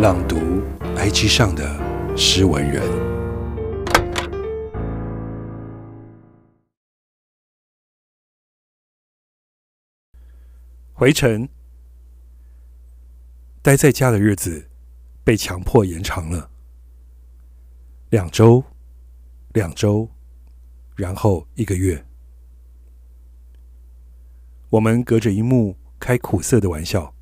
朗读 IG 上的诗文人。回程，待在家的日子被强迫延长了两周，两周，然后一个月。我们隔着一幕开苦涩的玩笑。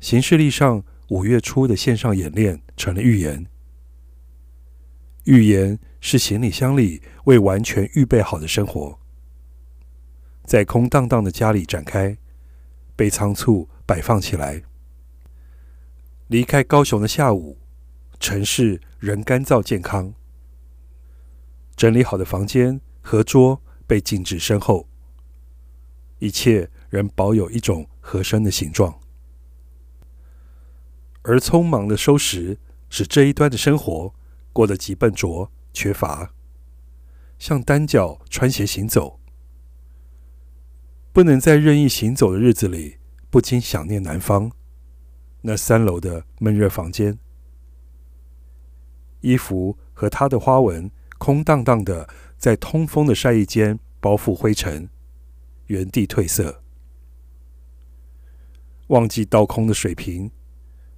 行事历上五月初的线上演练成了预言。预言是行李箱里未完全预备好的生活，在空荡荡的家里展开，被仓促摆放起来。离开高雄的下午，城市仍干燥健康。整理好的房间和桌被静置身后。一切仍保有一种合身的形状，而匆忙的收拾使这一端的生活过得极笨拙、缺乏，像单脚穿鞋行走，不能在任意行走的日子里不禁想念南方。那三楼的闷热房间，衣服和它的花纹空荡荡的在通风的晒衣间包覆灰尘。原地褪色，忘记倒空的水瓶，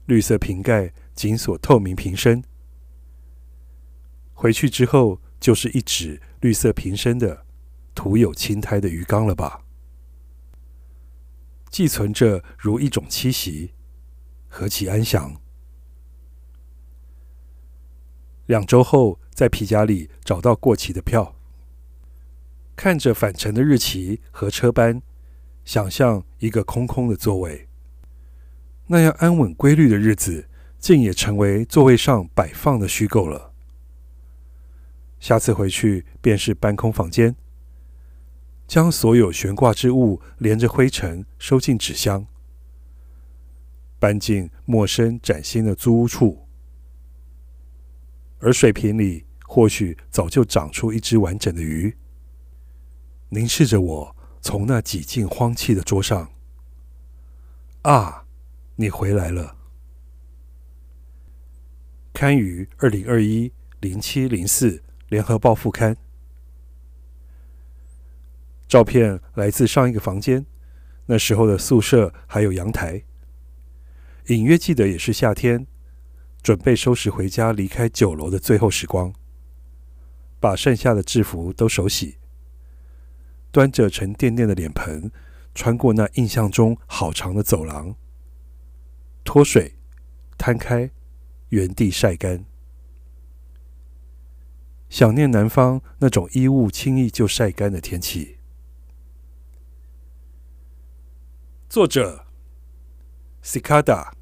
绿色瓶盖紧锁透明瓶身。回去之后，就是一只绿色瓶身的涂有青苔的鱼缸了吧？寄存着如一种栖息，何其安详！两周后，在皮夹里找到过期的票。看着返程的日期和车班，想象一个空空的座位，那样安稳规律的日子，竟也成为座位上摆放的虚构了。下次回去便是搬空房间，将所有悬挂之物连着灰尘收进纸箱，搬进陌生崭新的租屋处，而水瓶里或许早就长出一只完整的鱼。凝视着我，从那几近荒弃的桌上。啊，你回来了！刊于二零二一零七零四联合报副刊。照片来自上一个房间，那时候的宿舍还有阳台。隐约记得也是夏天，准备收拾回家，离开九楼的最后时光，把剩下的制服都手洗。端着沉甸甸的脸盆，穿过那印象中好长的走廊，脱水，摊开，原地晒干。想念南方那种衣物轻易就晒干的天气。作者：Cicada。